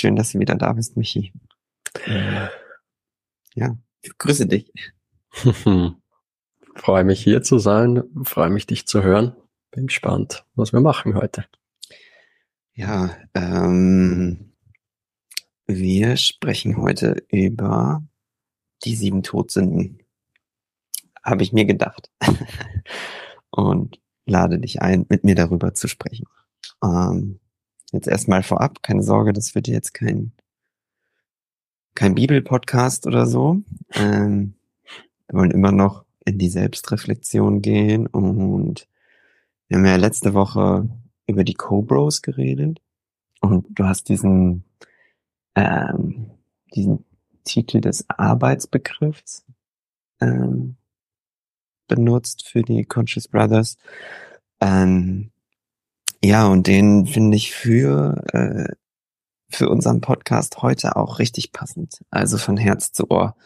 schön, dass du wieder da bist, Michi. Ja, ich grüße dich. Freue mich hier zu sein, freue mich dich zu hören. Bin gespannt, was wir machen heute. Ja, ähm, wir sprechen heute über die sieben Todsünden. Habe ich mir gedacht. Und lade dich ein, mit mir darüber zu sprechen. Ähm, jetzt erstmal vorab, keine Sorge, das wird jetzt kein, kein Bibelpodcast oder so. Ähm, wir wollen immer noch in die Selbstreflexion gehen und wir haben ja letzte Woche über die Cobros geredet und du hast diesen, ähm, diesen Titel des Arbeitsbegriffs ähm, benutzt für die Conscious Brothers. Ähm, ja, und den finde ich für, äh, für unseren Podcast heute auch richtig passend. Also von Herz zu Ohr.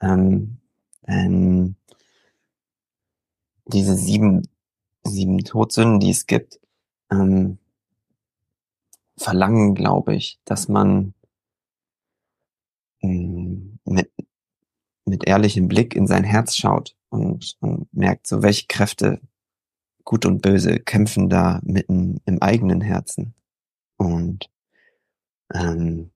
Ähm, ähm, diese sieben, sieben Todsünden, die es gibt, ähm, verlangen, glaube ich, dass man ähm, mit, mit ehrlichem Blick in sein Herz schaut und, und merkt, so welche Kräfte Gut und Böse kämpfen da mitten im eigenen Herzen. Und ähm,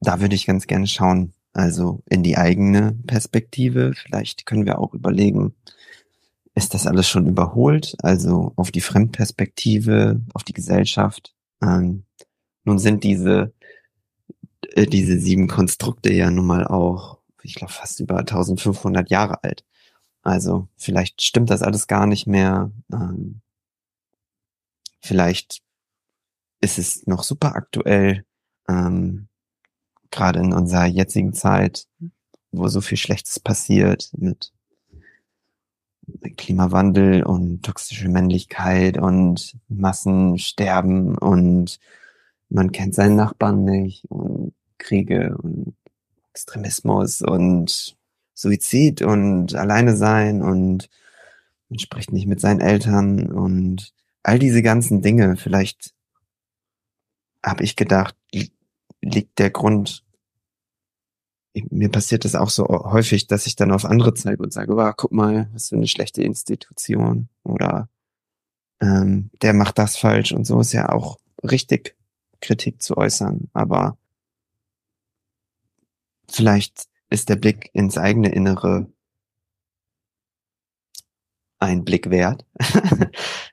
da würde ich ganz gerne schauen, also in die eigene Perspektive. Vielleicht können wir auch überlegen, ist das alles schon überholt? Also auf die Fremdperspektive, auf die Gesellschaft. Ähm, nun sind diese, äh, diese sieben Konstrukte ja nun mal auch, ich glaube, fast über 1500 Jahre alt. Also vielleicht stimmt das alles gar nicht mehr. Ähm, vielleicht ist es noch super aktuell, ähm, gerade in unserer jetzigen Zeit, wo so viel Schlechtes passiert mit Klimawandel und toxische Männlichkeit und Massensterben und man kennt seinen Nachbarn nicht und Kriege und Extremismus und Suizid und alleine sein und man spricht nicht mit seinen Eltern und all diese ganzen Dinge. Vielleicht habe ich gedacht, liegt der Grund. Mir passiert das auch so häufig, dass ich dann auf andere zeige und sage, oh, guck mal, was für eine schlechte Institution oder ähm, der macht das falsch und so ist ja auch richtig, Kritik zu äußern. Aber vielleicht ist der Blick ins eigene Innere ein Blick wert.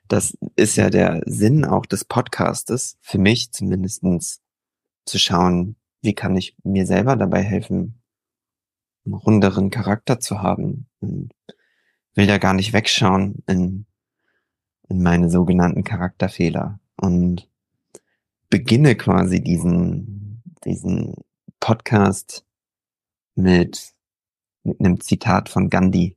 das ist ja der Sinn auch des Podcastes, für mich zumindestens zu schauen, wie kann ich mir selber dabei helfen, einen runderen Charakter zu haben. Und will da gar nicht wegschauen in, in meine sogenannten Charakterfehler und beginne quasi diesen, diesen Podcast mit, mit einem Zitat von Gandhi.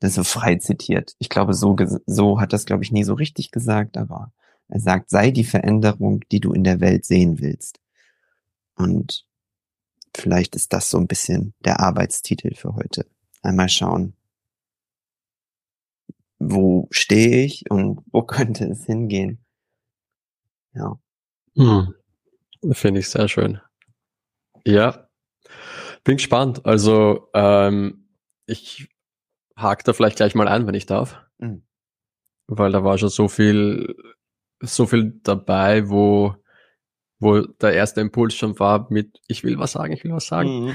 Das so frei zitiert. Ich glaube, so, so hat das, glaube ich, nie so richtig gesagt, aber er sagt, sei die Veränderung, die du in der Welt sehen willst. Und vielleicht ist das so ein bisschen der Arbeitstitel für heute. Einmal schauen, wo stehe ich und wo könnte es hingehen. Ja. Hm. Finde ich sehr schön. Ja, bin gespannt. Also ähm, ich hake da vielleicht gleich mal ein, wenn ich darf. Mhm. Weil da war schon so viel, so viel dabei, wo, wo der erste Impuls schon war mit, ich will was sagen, ich will was sagen. Mhm.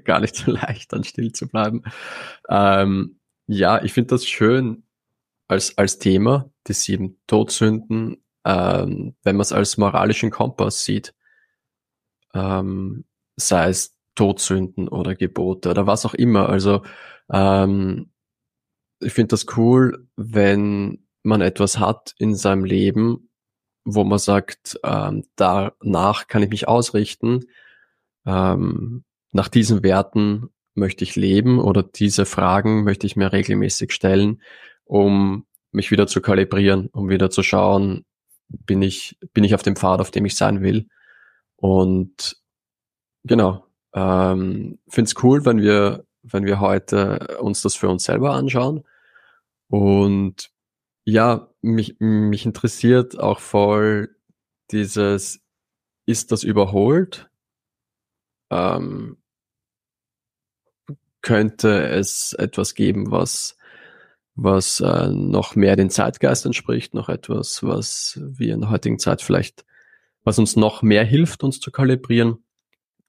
Gar nicht so leicht, dann still zu bleiben. Ähm, ja, ich finde das schön als, als Thema, die sieben Todsünden, ähm, wenn man es als moralischen Kompass sieht. Ähm, sei es Todsünden oder Gebote oder was auch immer. Also ähm, ich finde das cool, wenn man etwas hat in seinem Leben, wo man sagt, ähm, danach kann ich mich ausrichten, ähm, nach diesen Werten möchte ich leben oder diese Fragen möchte ich mir regelmäßig stellen, um mich wieder zu kalibrieren, um wieder zu schauen, bin ich, bin ich auf dem Pfad, auf dem ich sein will. Und genau, ähm, Finde es cool, wenn wir, wenn wir heute uns das für uns selber anschauen. Und ja, mich, mich interessiert auch voll dieses ist das überholt? Ähm, könnte es etwas geben, was, was äh, noch mehr den Zeitgeist entspricht, noch etwas, was wir in der heutigen Zeit vielleicht, was uns noch mehr hilft, uns zu kalibrieren?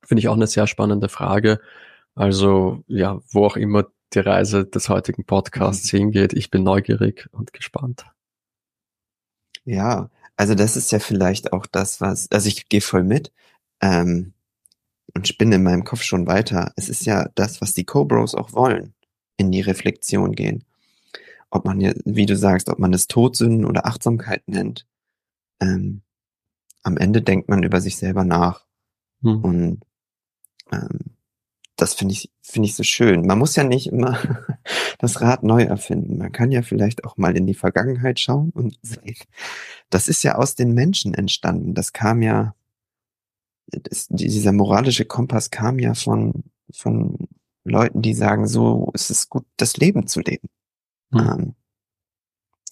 Finde ich auch eine sehr spannende Frage. Also ja, wo auch immer die Reise des heutigen Podcasts mhm. hingeht, ich bin neugierig und gespannt. Ja, also das ist ja vielleicht auch das, was, also ich gehe voll mit ähm, und spinne in meinem Kopf schon weiter. Es ist ja das, was die Cobros auch wollen, in die Reflexion gehen. Ob man ja, wie du sagst, ob man es Todsünden oder Achtsamkeit nennt. Ähm, am Ende denkt man über sich selber nach. Hm. Und ähm, das finde ich, finde ich so schön. Man muss ja nicht immer das Rad neu erfinden. Man kann ja vielleicht auch mal in die Vergangenheit schauen und sehen. Das ist ja aus den Menschen entstanden. Das kam ja, das, dieser moralische Kompass kam ja von, von Leuten, die sagen, so ist es gut, das Leben zu leben. Mhm. Ähm,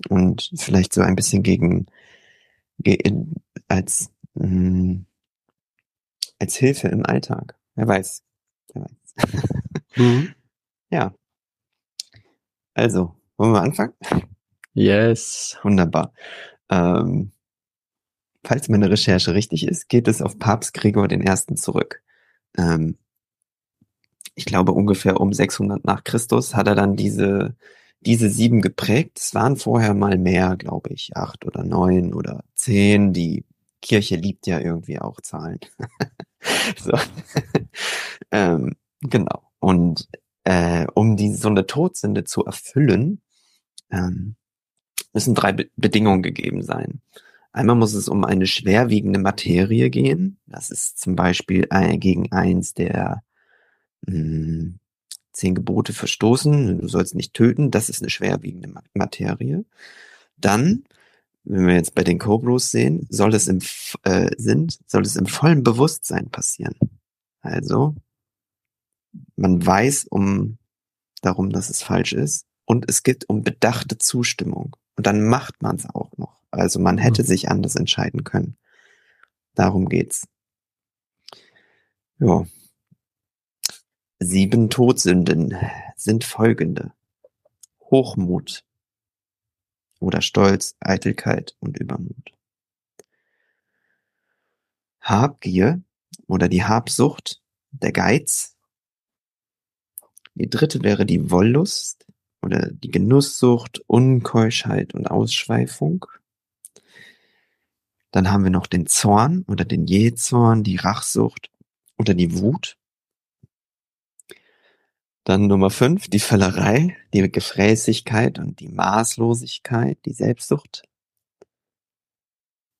und vielleicht so ein bisschen gegen, gegen als, mh, hm, als Hilfe im Alltag. Wer weiß. Wer weiß mhm. Ja. Also, wollen wir anfangen? Yes. Wunderbar. Ähm, falls meine Recherche richtig ist, geht es auf Papst Gregor I. zurück. Ähm, ich glaube ungefähr um 600 nach Christus hat er dann diese, diese sieben geprägt. Es waren vorher mal mehr, glaube ich, acht oder neun oder zehn. Die Kirche liebt ja irgendwie auch Zahlen. so. ähm, Genau. Und äh, um die so eine Todsünde zu erfüllen, ähm, müssen drei Be Bedingungen gegeben sein. Einmal muss es um eine schwerwiegende Materie gehen. Das ist zum Beispiel ein, gegen eins der mh, hm, zehn Gebote verstoßen. Du sollst nicht töten. Das ist eine schwerwiegende Materie. Dann, wenn wir jetzt bei den Cobros sehen, soll es im äh, sind, soll es im vollen Bewusstsein passieren. Also man weiß um darum, dass es falsch ist und es geht um bedachte Zustimmung. Und dann macht man es auch noch. Also man hätte mhm. sich anders entscheiden können. Darum geht's. Ja. Sieben Todsünden sind folgende. Hochmut oder Stolz, Eitelkeit und Übermut. Habgier oder die Habsucht, der Geiz, die dritte wäre die Wollust oder die Genusssucht, Unkeuschheit und Ausschweifung. Dann haben wir noch den Zorn oder den Jähzorn, die Rachsucht oder die Wut. Dann Nummer fünf, die Völlerei, die Gefräßigkeit und die Maßlosigkeit, die Selbstsucht.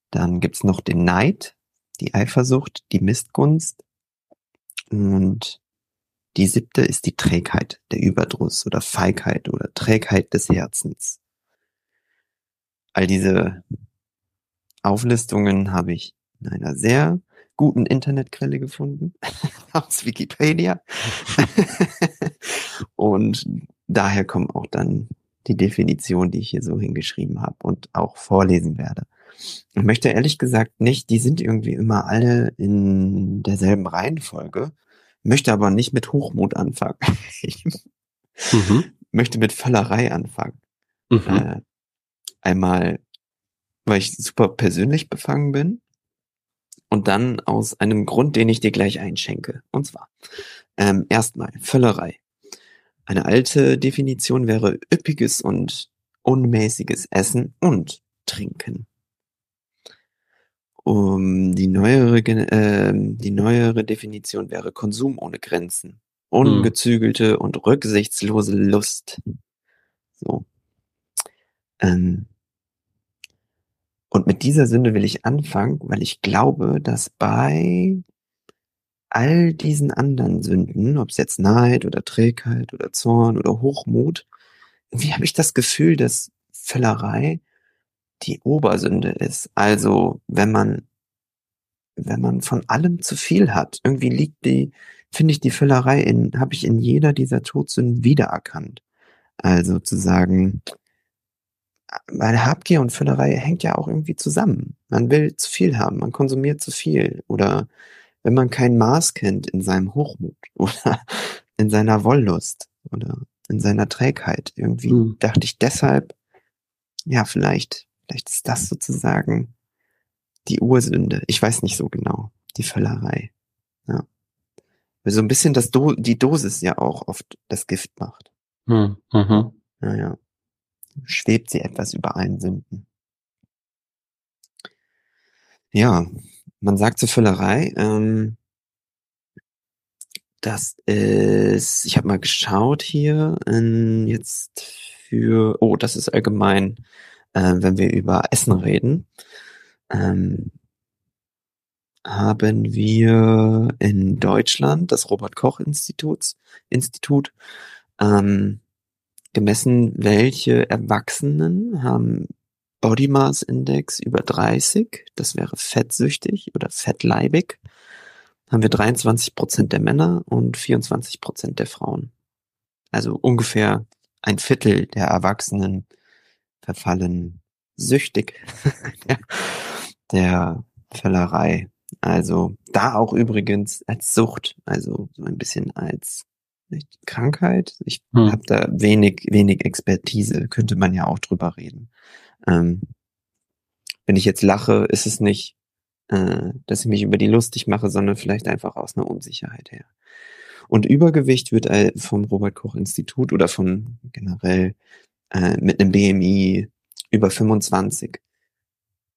Dann gibt's noch den Neid, die Eifersucht, die Missgunst und die siebte ist die Trägheit, der Überdruss oder Feigheit oder Trägheit des Herzens. All diese Auflistungen habe ich in einer sehr guten Internetquelle gefunden, aus Wikipedia. und daher kommen auch dann die Definition, die ich hier so hingeschrieben habe und auch vorlesen werde. Ich möchte ehrlich gesagt nicht, die sind irgendwie immer alle in derselben Reihenfolge, möchte aber nicht mit Hochmut anfangen. ich mhm. möchte mit Völlerei anfangen. Mhm. Äh, einmal, weil ich super persönlich befangen bin und dann aus einem Grund, den ich dir gleich einschenke. Und zwar, ähm, erstmal, Völlerei. Eine alte Definition wäre üppiges und unmäßiges Essen und Trinken. Um, die neuere, äh, die neuere Definition wäre Konsum ohne Grenzen. Hm. Ungezügelte hm. und rücksichtslose Lust. So. Ähm, und mit dieser Sünde will ich anfangen, weil ich glaube, dass bei all diesen anderen Sünden, ob es jetzt Neid oder Trägheit oder Zorn oder Hochmut, irgendwie habe ich das Gefühl, dass Völlerei die Obersünde ist. Also wenn man, wenn man von allem zu viel hat, irgendwie liegt die, finde ich die Füllerei in, habe ich in jeder dieser Todsünden wiedererkannt. Also zu sagen, weil Habgier und Füllerei hängt ja auch irgendwie zusammen. Man will zu viel haben, man konsumiert zu viel. Oder wenn man kein Maß kennt in seinem Hochmut oder in seiner Wollust oder in seiner Trägheit. Irgendwie mhm. dachte ich deshalb, ja, vielleicht, vielleicht ist das sozusagen die Ursünde. Ich weiß nicht so genau. Die Völlerei. Ja. Weil so ein bisschen das Do die Dosis ja auch oft das Gift macht. Mhm. Mhm. Ja, ja. Schwebt sie etwas über allen Sünden. Ja, man sagt zur Völlerei, ähm, das ist, ich habe mal geschaut hier, in, jetzt für, oh, das ist allgemein, äh, wenn wir über Essen reden, ähm, haben wir in Deutschland das Robert Koch Instituts, Institut ähm, gemessen, welche Erwachsenen haben Body Mass Index über 30, das wäre fettsüchtig oder fettleibig, haben wir 23 Prozent der Männer und 24 Prozent der Frauen. Also ungefähr ein Viertel der Erwachsenen verfallen süchtig der, Völlerei. Also da auch übrigens als Sucht, also so ein bisschen als Krankheit. Ich hm. habe da wenig, wenig Expertise, könnte man ja auch drüber reden. Ähm, wenn ich jetzt lache, ist es nicht, äh, dass ich mich über die lustig mache, sondern vielleicht einfach aus einer Unsicherheit her. Und Übergewicht wird äh, vom Robert Koch Institut oder von generell äh, mit einem BMI über 25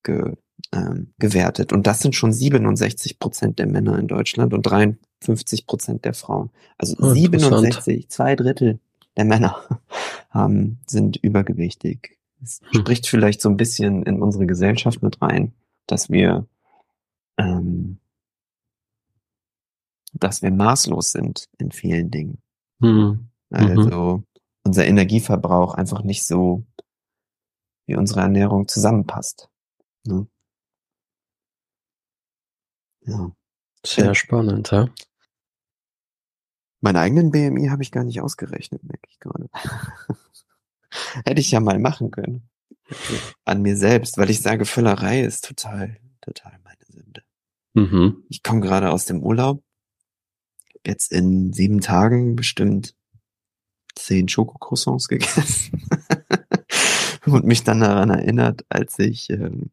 ge, ähm, gewertet. Und das sind schon 67 Prozent der Männer in Deutschland und 53 Prozent der Frauen. Also oh, 67, zwei Drittel der Männer haben, sind übergewichtig. Es hm. spricht vielleicht so ein bisschen in unsere Gesellschaft mit rein, dass wir, ähm, dass wir maßlos sind in vielen Dingen. Hm. Also mhm. unser Energieverbrauch einfach nicht so wie unsere Ernährung zusammenpasst. Ne? Ja. Sehr spannend, ja. Meinen eigenen BMI habe ich gar nicht ausgerechnet, merke ich gerade. Hätte ich ja mal machen können. An mir selbst, weil ich sage, Völlerei ist total, total meine Sünde. Mhm. Ich komme gerade aus dem Urlaub. Jetzt in sieben Tagen bestimmt zehn Schokocroissants gegessen. Und mich dann daran erinnert, als ich ähm,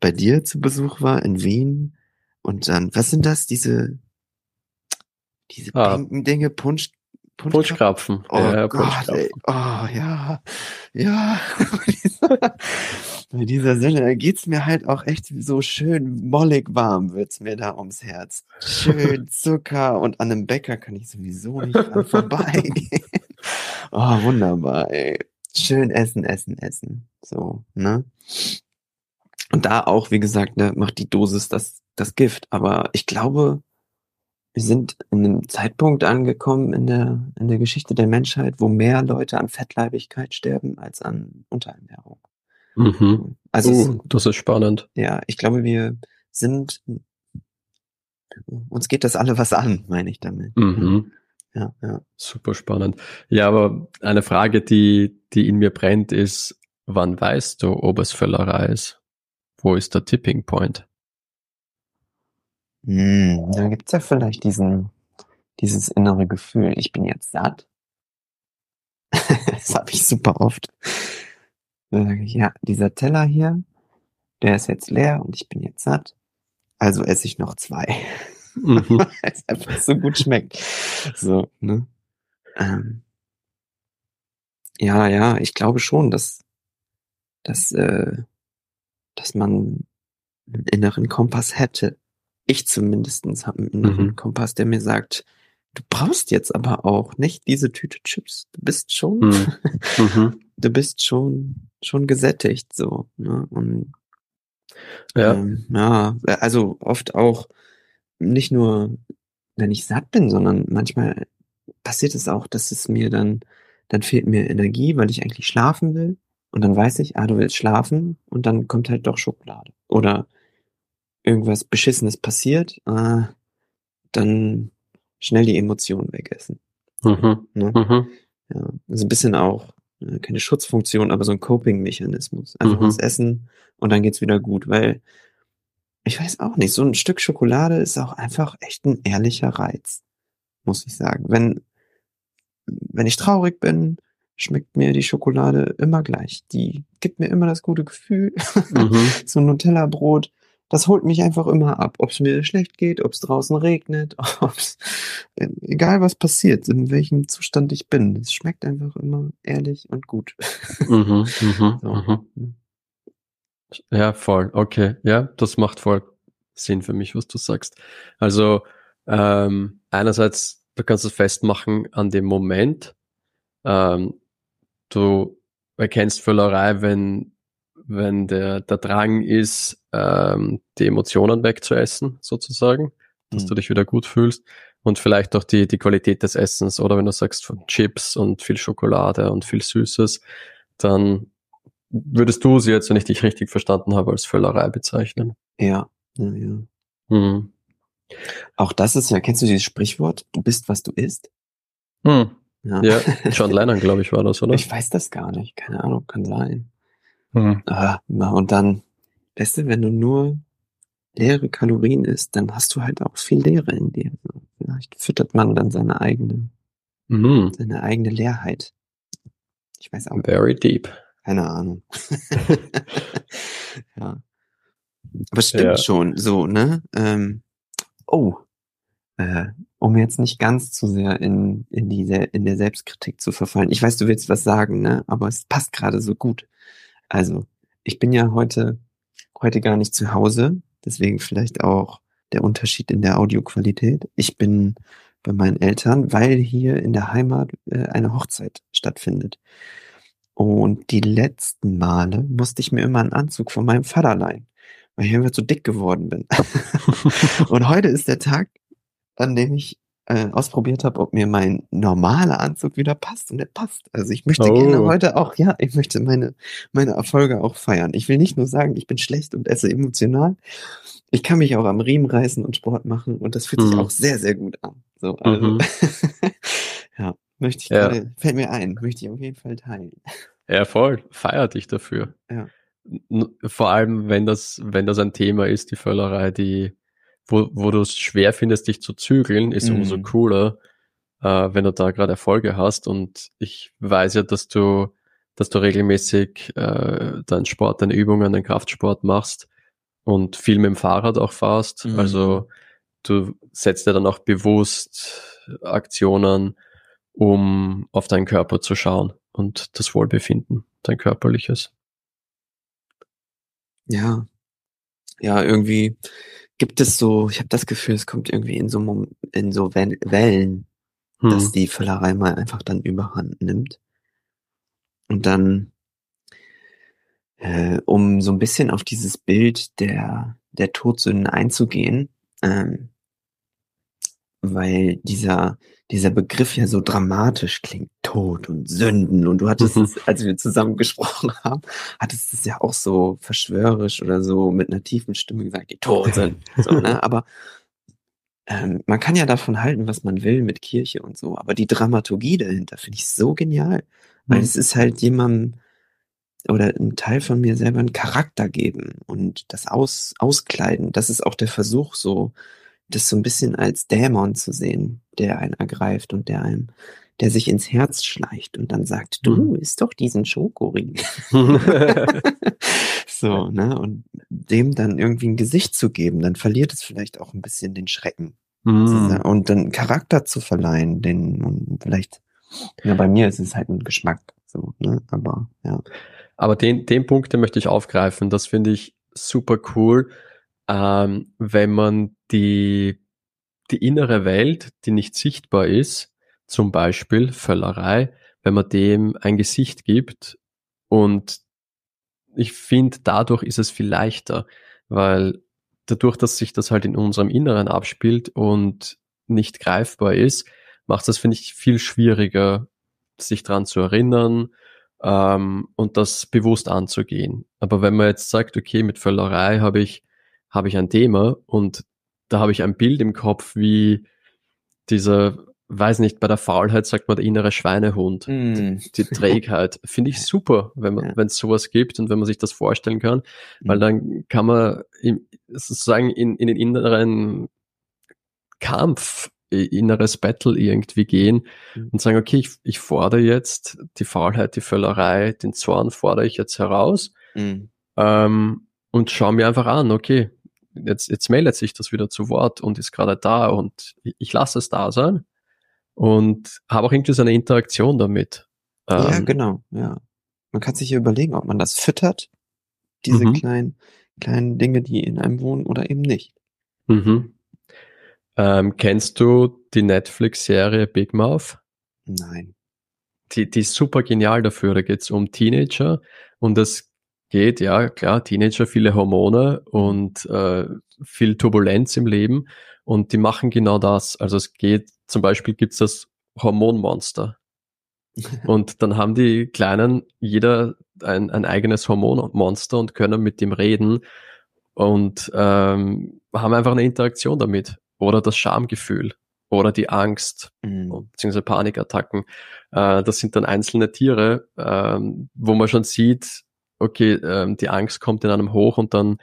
bei dir zu Besuch war in Wien und dann, was sind das? Diese, diese ah. pinken Dinge, Punsch, Punschkrapfen. Oh ja, Gott, ey. Oh ja, ja. Bei dieser Sinne geht's mir halt auch echt so schön mollig warm wird's mir da ums Herz. Schön Zucker und an einem Bäcker kann ich sowieso nicht dran vorbeigehen. oh, wunderbar, ey. Schön essen, essen, essen. So, ne? Und da auch, wie gesagt, ne, macht die Dosis das, das Gift. Aber ich glaube, wir sind in einem Zeitpunkt angekommen in der, in der Geschichte der Menschheit, wo mehr Leute an Fettleibigkeit sterben als an Unterernährung. Mhm. Also, uh, das ist spannend. Ja, ich glaube, wir sind, uns geht das alle was an, meine ich damit. Mhm. Ja, ja. Super spannend. Ja, aber eine Frage, die, die in mir brennt, ist, wann weißt du, ob es Völlerei ist? Wo ist der Tipping Point? Hm, da gibt's ja vielleicht diesen, dieses innere Gefühl, ich bin jetzt satt. das habe ich super oft. Da sage ich, ja, dieser Teller hier, der ist jetzt leer und ich bin jetzt satt. Also esse ich noch zwei. Mhm. Weil es einfach so gut schmeckt. So, ne? Ähm, ja, ja, ich glaube schon, dass, dass äh, dass man einen inneren Kompass hätte. Ich zumindestens habe einen inneren mhm. Kompass, der mir sagt, du brauchst jetzt aber auch nicht diese Tüte Chips. Du bist schon, mhm. mhm. du bist schon, schon gesättigt, so, ne? Und, ja. Ähm, ja, also oft auch nicht nur, wenn ich satt bin, sondern manchmal passiert es auch, dass es mir dann, dann fehlt mir Energie, weil ich eigentlich schlafen will. Und dann weiß ich, ah, du willst schlafen und dann kommt halt doch Schokolade. Oder irgendwas Beschissenes passiert, äh, dann schnell die Emotionen wegessen. Mhm. Ne? Mhm. Ja, also ein bisschen auch äh, keine Schutzfunktion, aber so ein Coping-Mechanismus. Einfach mhm. was essen und dann geht's wieder gut, weil ich weiß auch nicht, so ein Stück Schokolade ist auch einfach echt ein ehrlicher Reiz, muss ich sagen. Wenn, wenn ich traurig bin, schmeckt mir die Schokolade immer gleich. Die gibt mir immer das gute Gefühl. Mhm. so ein Nutella-Brot, das holt mich einfach immer ab. Ob es mir schlecht geht, ob es draußen regnet, ob's, egal was passiert, in welchem Zustand ich bin. Es schmeckt einfach immer ehrlich und gut. Mhm, mhm, so. mhm. Ja, voll. Okay. Ja, das macht voll Sinn für mich, was du sagst. Also ähm, einerseits, du kannst es festmachen an dem Moment. Ähm, du erkennst Völlerei, wenn, wenn der, der Drang ist, ähm, die Emotionen wegzuessen, sozusagen, dass mhm. du dich wieder gut fühlst und vielleicht auch die, die Qualität des Essens oder wenn du sagst von Chips und viel Schokolade und viel Süßes, dann würdest du sie jetzt, wenn ich dich richtig verstanden habe, als Völlerei bezeichnen. Ja, ja, ja. Mhm. Auch das ist ja, kennst du dieses Sprichwort, du bist, was du isst? Hm. Ja. ja, John Lennon, glaube ich, war das, oder? Ich weiß das gar nicht, keine Ahnung, kann sein. Mhm. Ah, und dann, weißt du, wenn du nur leere Kalorien isst, dann hast du halt auch viel Leere in dir. Vielleicht füttert man dann seine eigene, mhm. seine eigene Leerheit. Ich weiß auch. Very deep. Keine Ahnung. ja. Aber stimmt ja. schon, so, ne? Ähm, oh, äh, um jetzt nicht ganz zu sehr in, in, diese, in der Selbstkritik zu verfallen. Ich weiß, du willst was sagen, ne? Aber es passt gerade so gut. Also, ich bin ja heute, heute gar nicht zu Hause, deswegen vielleicht auch der Unterschied in der Audioqualität. Ich bin bei meinen Eltern, weil hier in der Heimat äh, eine Hochzeit stattfindet. Und die letzten Male musste ich mir immer einen Anzug von meinem Vater leihen, weil ich einfach zu dick geworden bin. und heute ist der Tag, an dem ich äh, ausprobiert habe, ob mir mein normaler Anzug wieder passt und der passt. Also ich möchte oh. gerne heute auch, ja, ich möchte meine, meine Erfolge auch feiern. Ich will nicht nur sagen, ich bin schlecht und esse emotional. Ich kann mich auch am Riemen reißen und Sport machen und das fühlt mhm. sich auch sehr, sehr gut an. So, also, mhm. ja, möchte ich ja. gerade, fällt mir ein, möchte ich auf jeden Fall teilen. Ja, voll. Feier dich dafür. Ja. Vor allem, wenn das, wenn das ein Thema ist, die Völlerei, die, wo, wo du es schwer findest, dich zu zügeln, ist mhm. umso cooler, äh, wenn du da gerade Erfolge hast. Und ich weiß ja, dass du, dass du regelmäßig äh, deinen Sport, deine Übungen, deinen Kraftsport machst und viel mit dem Fahrrad auch fahrst. Mhm. Also du setzt ja dann auch bewusst Aktionen, um auf deinen Körper zu schauen und das Wohlbefinden, dein körperliches. Ja, ja, irgendwie gibt es so, ich habe das Gefühl, es kommt irgendwie in so, in so Wellen, hm. dass die Völlerei mal einfach dann überhand nimmt. Und dann, äh, um so ein bisschen auf dieses Bild der, der Todsünden einzugehen, ähm, weil dieser, dieser Begriff ja so dramatisch klingt, Tod und Sünden. Und du hattest mhm. es, als wir zusammen gesprochen haben, hattest es ja auch so verschwörerisch oder so mit einer tiefen Stimme gesagt, die Tod sind. So, ne? Aber ähm, man kann ja davon halten, was man will mit Kirche und so. Aber die Dramaturgie dahinter finde ich so genial. Weil mhm. es ist halt jemandem oder ein Teil von mir selber einen Charakter geben und das Aus, Auskleiden. Das ist auch der Versuch, so das so ein bisschen als Dämon zu sehen, der einen ergreift und der einem, der sich ins Herz schleicht und dann sagt, du mhm. isst doch diesen Schokoriegel. so, ne? Und dem dann irgendwie ein Gesicht zu geben, dann verliert es vielleicht auch ein bisschen den Schrecken. Mhm. Und dann Charakter zu verleihen, den und vielleicht, ja, bei mir ist es halt ein Geschmack, so, ne? Aber ja. Aber den, den Punkt, den möchte ich aufgreifen, das finde ich super cool ähm, wenn man die, die innere Welt, die nicht sichtbar ist, zum Beispiel Völlerei, wenn man dem ein Gesicht gibt und ich finde, dadurch ist es viel leichter, weil dadurch, dass sich das halt in unserem Inneren abspielt und nicht greifbar ist, macht das, finde ich, viel schwieriger, sich dran zu erinnern ähm, und das bewusst anzugehen. Aber wenn man jetzt sagt, okay, mit Völlerei habe ich habe ich ein Thema und da habe ich ein Bild im Kopf, wie dieser weiß nicht, bei der Faulheit sagt man der innere Schweinehund, mm. die, die, Trägheit. Finde ich super, wenn man, ja. wenn es sowas gibt und wenn man sich das vorstellen kann, weil mm. dann kann man im, sozusagen in, in den inneren Kampf, inneres Battle irgendwie gehen mm. und sagen, okay, ich, ich fordere jetzt die Faulheit, die Völlerei, den Zorn fordere ich jetzt heraus mm. ähm, und schaue mir einfach an, okay, jetzt, jetzt meldet sich das wieder zu Wort und ist gerade da und ich, lasse es da sein und habe auch irgendwie so eine Interaktion damit. Ja, ähm, genau, ja. Man kann sich ja überlegen, ob man das füttert, diese mhm. kleinen, kleinen Dinge, die in einem wohnen oder eben nicht. Mhm. Ähm, kennst du die Netflix-Serie Big Mouth? Nein. Die, die ist super genial dafür. Da geht es um Teenager und es geht, ja klar, Teenager, viele Hormone und äh, viel Turbulenz im Leben und die machen genau das. Also es geht, zum Beispiel gibt's das Hormonmonster. und dann haben die Kleinen jeder ein, ein eigenes Hormonmonster und können mit dem reden und ähm, haben einfach eine Interaktion damit. Oder das Schamgefühl oder die Angst mhm. beziehungsweise Panikattacken. Äh, das sind dann einzelne Tiere, ähm, wo man schon sieht, okay, ähm, die Angst kommt in einem hoch und dann,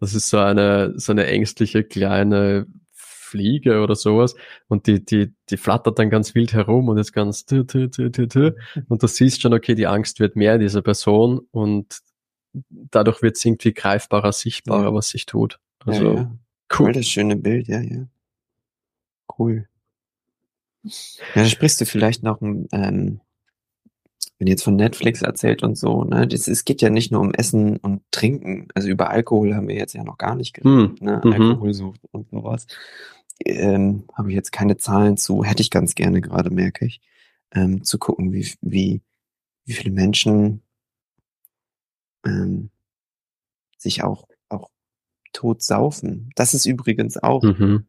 das ist so eine, so eine ängstliche kleine Fliege oder sowas und die, die, die flattert dann ganz wild herum und ist ganz tü, tü, tü, tü, tü. und du siehst schon, okay, die Angst wird mehr in dieser Person und dadurch wird es irgendwie greifbarer, sichtbarer, ja. was sich tut. Also, ja, ja. cool. Das schöne Bild, ja, ja. Cool. Ja, da sprichst du vielleicht noch ähm, wenn jetzt von Netflix erzählt und so, ne, das, es geht ja nicht nur um Essen und Trinken. Also über Alkohol haben wir jetzt ja noch gar nicht geredet, hm. ne? Mhm. Alkoholsucht und sowas. Ähm, habe ich jetzt keine Zahlen zu, hätte ich ganz gerne gerade, merke ich, ähm, zu gucken, wie, wie, wie viele Menschen ähm, sich auch, auch tot saufen. Das ist übrigens auch mhm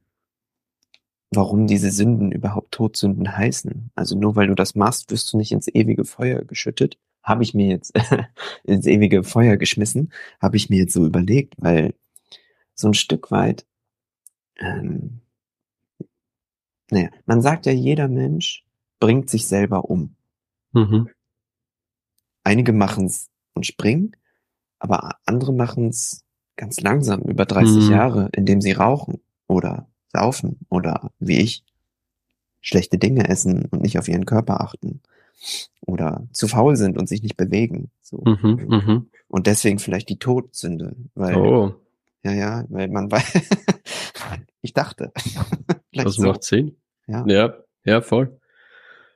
warum diese Sünden überhaupt Todsünden heißen. Also nur weil du das machst, wirst du nicht ins ewige Feuer geschüttet. Habe ich mir jetzt ins ewige Feuer geschmissen, habe ich mir jetzt so überlegt, weil so ein Stück weit, ähm, naja, man sagt ja, jeder Mensch bringt sich selber um. Mhm. Einige machen es und springen, aber andere machen es ganz langsam, über 30 mhm. Jahre, indem sie rauchen oder saufen oder wie ich schlechte Dinge essen und nicht auf ihren Körper achten oder zu faul sind und sich nicht bewegen. So. Mhm, mhm. Und deswegen vielleicht die Todsünde, weil oh. ja, ja, weil man weiß, ich dachte. das so. macht Sinn. Ja. ja, ja, voll.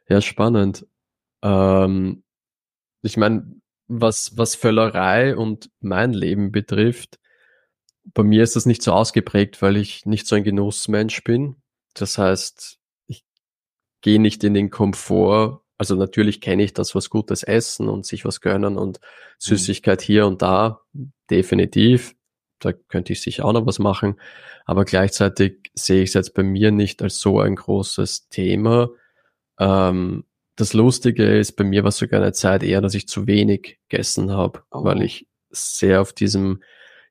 Ja, spannend. Ähm, ich meine, was, was Völlerei und mein Leben betrifft, bei mir ist das nicht so ausgeprägt, weil ich nicht so ein Genussmensch bin. Das heißt, ich gehe nicht in den Komfort. Also natürlich kenne ich das, was Gutes essen und sich was gönnen und mhm. Süßigkeit hier und da, definitiv. Da könnte ich sicher auch noch was machen. Aber gleichzeitig sehe ich es jetzt bei mir nicht als so ein großes Thema. Ähm, das Lustige ist, bei mir war es sogar eine Zeit eher, dass ich zu wenig gegessen habe, oh. weil ich sehr auf diesem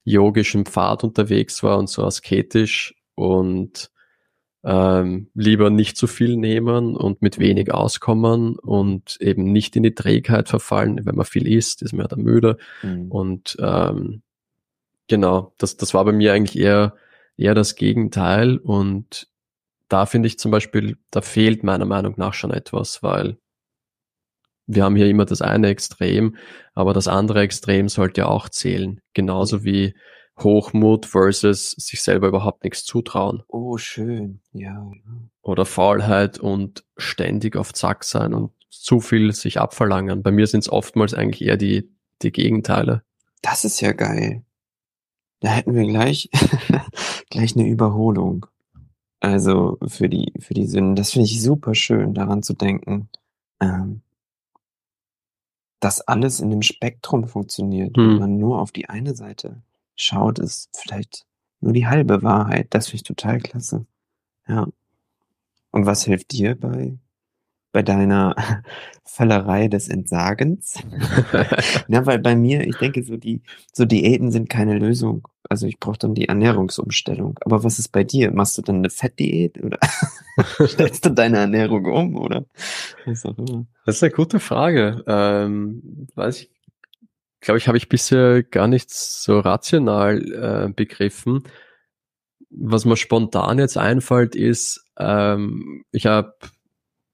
yogischen Pfad unterwegs war und so asketisch und ähm, lieber nicht zu viel nehmen und mit wenig auskommen und eben nicht in die Trägheit verfallen. Wenn man viel isst, ist man ja dann müde. Mhm. Und ähm, genau, das, das war bei mir eigentlich eher, eher das Gegenteil. Und da finde ich zum Beispiel, da fehlt meiner Meinung nach schon etwas, weil wir haben hier immer das eine Extrem, aber das andere Extrem sollte auch zählen. Genauso wie Hochmut versus sich selber überhaupt nichts zutrauen. Oh, schön, ja. Oder Faulheit und ständig auf Zack sein und zu viel sich abverlangen. Bei mir sind es oftmals eigentlich eher die, die Gegenteile. Das ist ja geil. Da hätten wir gleich, gleich eine Überholung. Also für die, für die Sünden. Das finde ich super schön, daran zu denken. Ähm, dass alles in dem Spektrum funktioniert, hm. wenn man nur auf die eine Seite schaut, ist vielleicht nur die halbe Wahrheit. Das finde ich total klasse. Ja. Und was hilft dir bei bei deiner Völlerei des Entsagens. ja, weil bei mir, ich denke, so die, so Diäten sind keine Lösung. Also ich brauche dann die Ernährungsumstellung. Aber was ist bei dir? Machst du dann eine Fettdiät oder stellst du deine Ernährung um oder was auch immer? Das ist eine gute Frage. Ähm, weiß ich, glaube ich, habe ich bisher gar nicht so rational äh, begriffen. Was mir spontan jetzt einfällt, ist, ähm, ich habe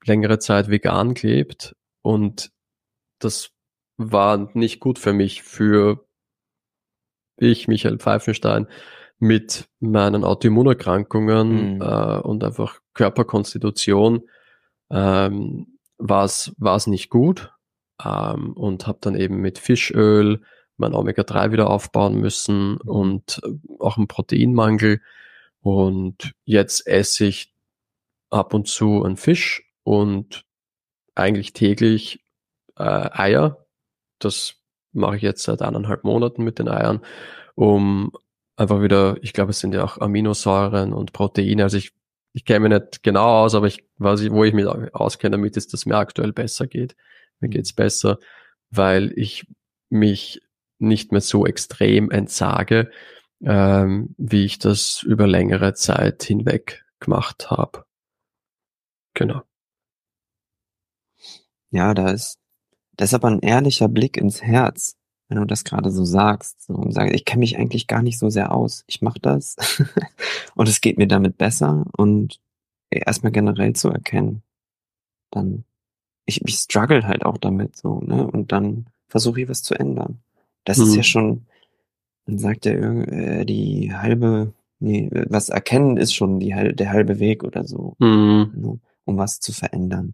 längere Zeit vegan gelebt und das war nicht gut für mich, für ich, Michael Pfeifenstein, mit meinen Autoimmunerkrankungen mhm. äh, und einfach Körperkonstitution ähm, war es nicht gut ähm, und habe dann eben mit Fischöl mein Omega-3 wieder aufbauen müssen mhm. und äh, auch einen Proteinmangel. Und jetzt esse ich ab und zu einen Fisch und eigentlich täglich äh, Eier. Das mache ich jetzt seit eineinhalb Monaten mit den Eiern, um einfach wieder, ich glaube, es sind ja auch Aminosäuren und Proteine. Also ich, ich kenne mich nicht genau aus, aber ich weiß, wo ich mich auskenne damit, ist, dass es mir aktuell besser geht. Mir geht's besser, weil ich mich nicht mehr so extrem entsage, ähm, wie ich das über längere Zeit hinweg gemacht habe. Genau. Ja, da ist, das ist aber ein ehrlicher Blick ins Herz, wenn du das gerade so sagst so, und sagst, ich kenne mich eigentlich gar nicht so sehr aus. Ich mache das und es geht mir damit besser und erstmal generell zu erkennen, dann ich, ich struggle halt auch damit so, ne? Und dann versuche ich was zu ändern. Das mhm. ist ja schon, dann sagt er äh, die halbe, nee, was erkennen ist schon die, der halbe Weg oder so, mhm. ne? um was zu verändern.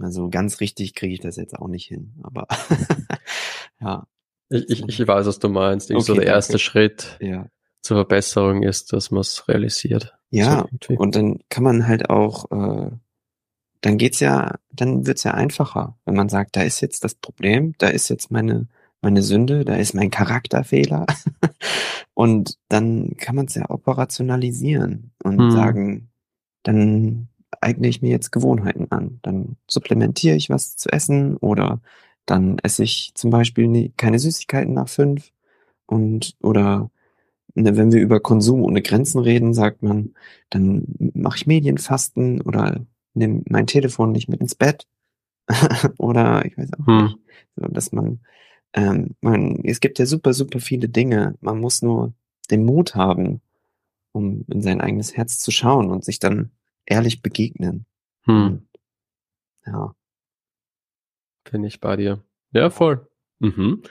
Also ganz richtig kriege ich das jetzt auch nicht hin, aber ja. Ich, ich, ich weiß, was du meinst. Okay, so der danke. erste Schritt ja. zur Verbesserung ist, dass man es realisiert. Ja, so und dann kann man halt auch äh, dann geht's ja, dann wird's ja einfacher, wenn man sagt, da ist jetzt das Problem, da ist jetzt meine, meine Sünde, da ist mein Charakterfehler. und dann kann man es ja operationalisieren und hm. sagen, dann eigne ich mir jetzt Gewohnheiten an. Dann supplementiere ich was zu essen oder dann esse ich zum Beispiel nie, keine Süßigkeiten nach fünf und oder ne, wenn wir über Konsum ohne Grenzen reden, sagt man, dann mache ich Medienfasten oder nehme mein Telefon nicht mit ins Bett. Oder ich weiß auch hm. nicht. So, dass man, ähm, man, es gibt ja super, super viele Dinge. Man muss nur den Mut haben, um in sein eigenes Herz zu schauen und sich dann ehrlich begegnen. Hm. Ja. Bin ich bei dir. Ja, voll. Mhm.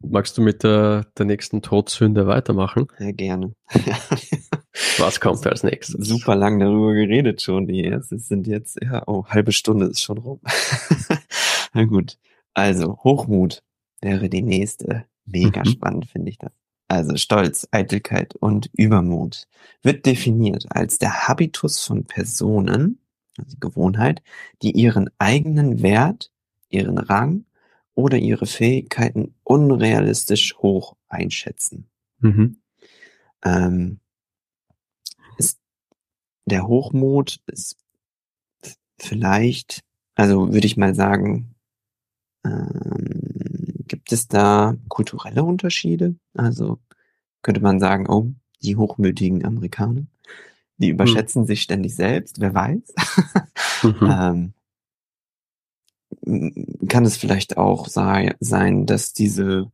Magst du mit der, der nächsten Todsünde weitermachen? Ja, gerne. Was kommt als nächstes? Super lang darüber geredet schon. Die ersten sind jetzt, ja, oh, halbe Stunde ist schon rum. Na gut. Also, Hochmut wäre die nächste. Mega mhm. spannend finde ich das. Also Stolz, Eitelkeit und Übermut wird definiert als der Habitus von Personen, also Gewohnheit, die ihren eigenen Wert, ihren Rang oder ihre Fähigkeiten unrealistisch hoch einschätzen. Mhm. Ähm, ist der Hochmut ist vielleicht, also würde ich mal sagen, ähm, gibt es da kulturelle Unterschiede? Also könnte man sagen, oh, die hochmütigen Amerikaner, die hm. überschätzen mhm. sich ständig selbst, wer weiß. mhm. ähm, kann es vielleicht auch sei, sein, dass diese,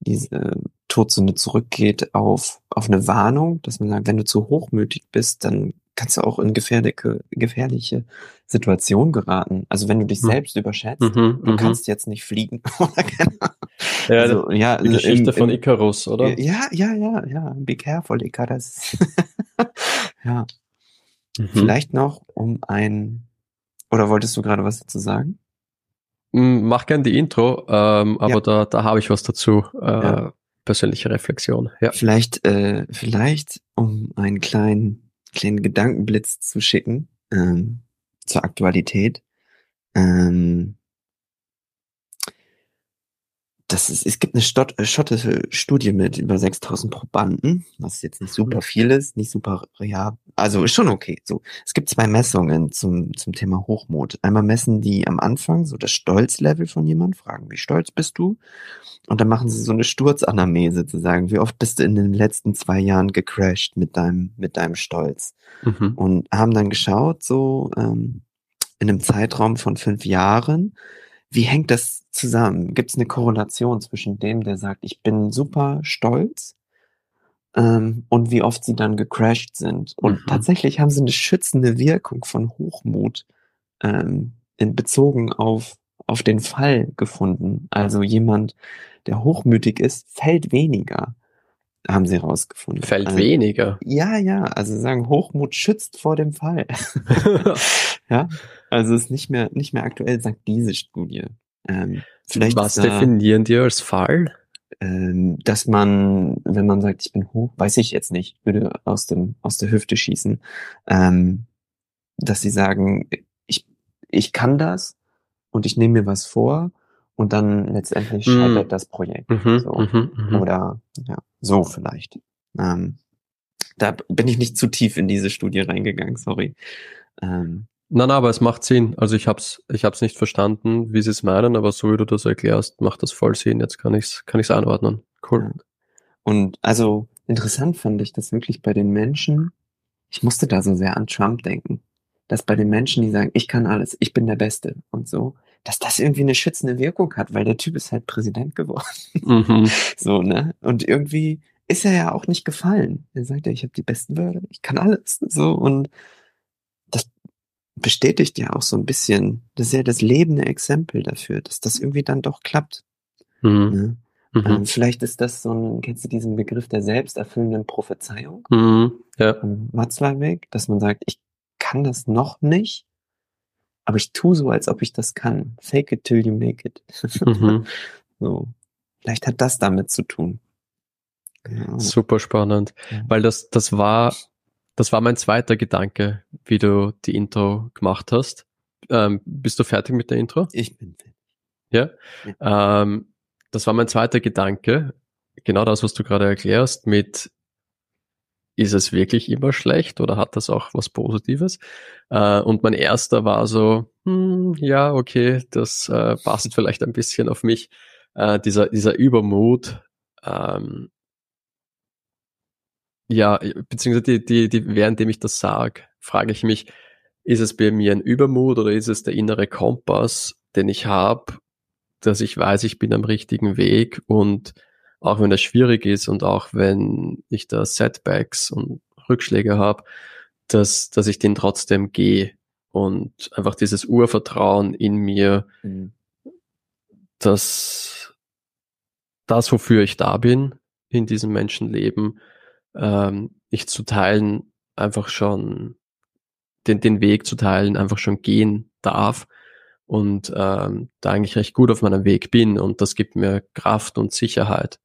diese Todsünde zurückgeht auf, auf eine Warnung, dass man sagt, wenn du zu hochmütig bist, dann kannst du auch in gefährliche, gefährliche Situationen geraten. Also wenn du dich hm. selbst überschätzt, mhm, du mhm. kannst jetzt nicht fliegen. ja, also, ja, die Geschichte im, von Icarus, oder? Ja, ja, ja, ja. Be careful, Icarus. ja. Mhm. Vielleicht noch um ein, oder wolltest du gerade was dazu sagen? Mach gern die Intro, ähm, aber ja. da, da habe ich was dazu. Äh, ja. Persönliche Reflexion. Ja. Vielleicht, äh, vielleicht, um einen kleinen, kleinen Gedankenblitz zu schicken ähm, zur Aktualität. Ähm, das ist, es gibt eine Stott, äh, schottische Studie mit über 6000 Probanden, was jetzt nicht super mhm. viel ist, nicht super, ja, also ist schon okay. So, es gibt zwei Messungen zum, zum Thema Hochmut. Einmal messen die am Anfang so das Stolzlevel von jemandem, fragen, wie stolz bist du? Und dann machen sie so eine Sturzanamnese zu sagen, wie oft bist du in den letzten zwei Jahren gecrashed mit deinem, mit deinem Stolz? Mhm. Und haben dann geschaut, so ähm, in einem Zeitraum von fünf Jahren, wie hängt das zusammen? Gibt es eine Korrelation zwischen dem, der sagt, ich bin super stolz ähm, und wie oft sie dann gecrashed sind? Und mhm. tatsächlich haben sie eine schützende Wirkung von Hochmut ähm, in, bezogen auf, auf den Fall gefunden. Also jemand, der hochmütig ist, fällt weniger haben sie rausgefunden. Fällt also, weniger. Ja, ja, also sagen, Hochmut schützt vor dem Fall. ja, also ist nicht mehr, nicht mehr aktuell, sagt diese Studie. Ähm, vielleicht Was definieren die als Fall? Ähm, dass man, wenn man sagt, ich bin hoch, weiß ich jetzt nicht, würde aus dem, aus der Hüfte schießen, ähm, dass sie sagen, ich, ich kann das und ich nehme mir was vor und dann letztendlich mhm. scheitert das Projekt. Mhm, so. Mhm, mhm, Oder ja, so vielleicht. Ähm, da bin ich nicht zu tief in diese Studie reingegangen, sorry. Ähm, Nein, nein, aber es macht Sinn. Also ich hab's, ich hab's nicht verstanden, wie sie es meinen, aber so wie du das erklärst, macht das voll Sinn. Jetzt kann ich's, kann ich's einordnen. Cool. Und also interessant fand ich das wirklich bei den Menschen. Ich musste da so sehr an Trump denken, dass bei den Menschen, die sagen, ich kann alles, ich bin der Beste und so, dass das irgendwie eine schützende Wirkung hat, weil der Typ ist halt Präsident geworden. Mhm. So, ne? Und irgendwie ist er ja auch nicht gefallen. Er sagt ja, ich habe die besten Wörter, ich kann alles. So, und bestätigt ja auch so ein bisschen, das ist ja das lebende Exempel dafür, dass das irgendwie dann doch klappt. Mhm. Ne? Mhm. Ähm, vielleicht ist das so ein, kennst du diesen Begriff der selbsterfüllenden Prophezeiung? Mhm. Ja. Watzlawick, dass man sagt, ich kann das noch nicht, aber ich tue so, als ob ich das kann. Fake it till you make it. Mhm. so. Vielleicht hat das damit zu tun. Ja. Super spannend, ja. weil das, das war, das war mein zweiter Gedanke, wie du die Intro gemacht hast. Ähm, bist du fertig mit der Intro? Ich bin fertig. Ja. ja. Ähm, das war mein zweiter Gedanke. Genau das, was du gerade erklärst, mit ist es wirklich immer schlecht oder hat das auch was Positives? Äh, und mein erster war so, hm, ja, okay, das äh, passt vielleicht ein bisschen auf mich. Äh, dieser, dieser Übermut, ähm, ja, beziehungsweise die, die, die, währenddem ich das sage, frage ich mich, ist es bei mir ein Übermut oder ist es der innere Kompass, den ich habe, dass ich weiß, ich bin am richtigen Weg und auch wenn das schwierig ist und auch wenn ich da Setbacks und Rückschläge habe, dass, dass ich den trotzdem gehe und einfach dieses Urvertrauen in mir, mhm. dass das, wofür ich da bin, in diesem Menschenleben, ähm, ich zu teilen einfach schon den, den Weg zu teilen einfach schon gehen darf und ähm, da eigentlich recht gut auf meinem Weg bin und das gibt mir Kraft und Sicherheit.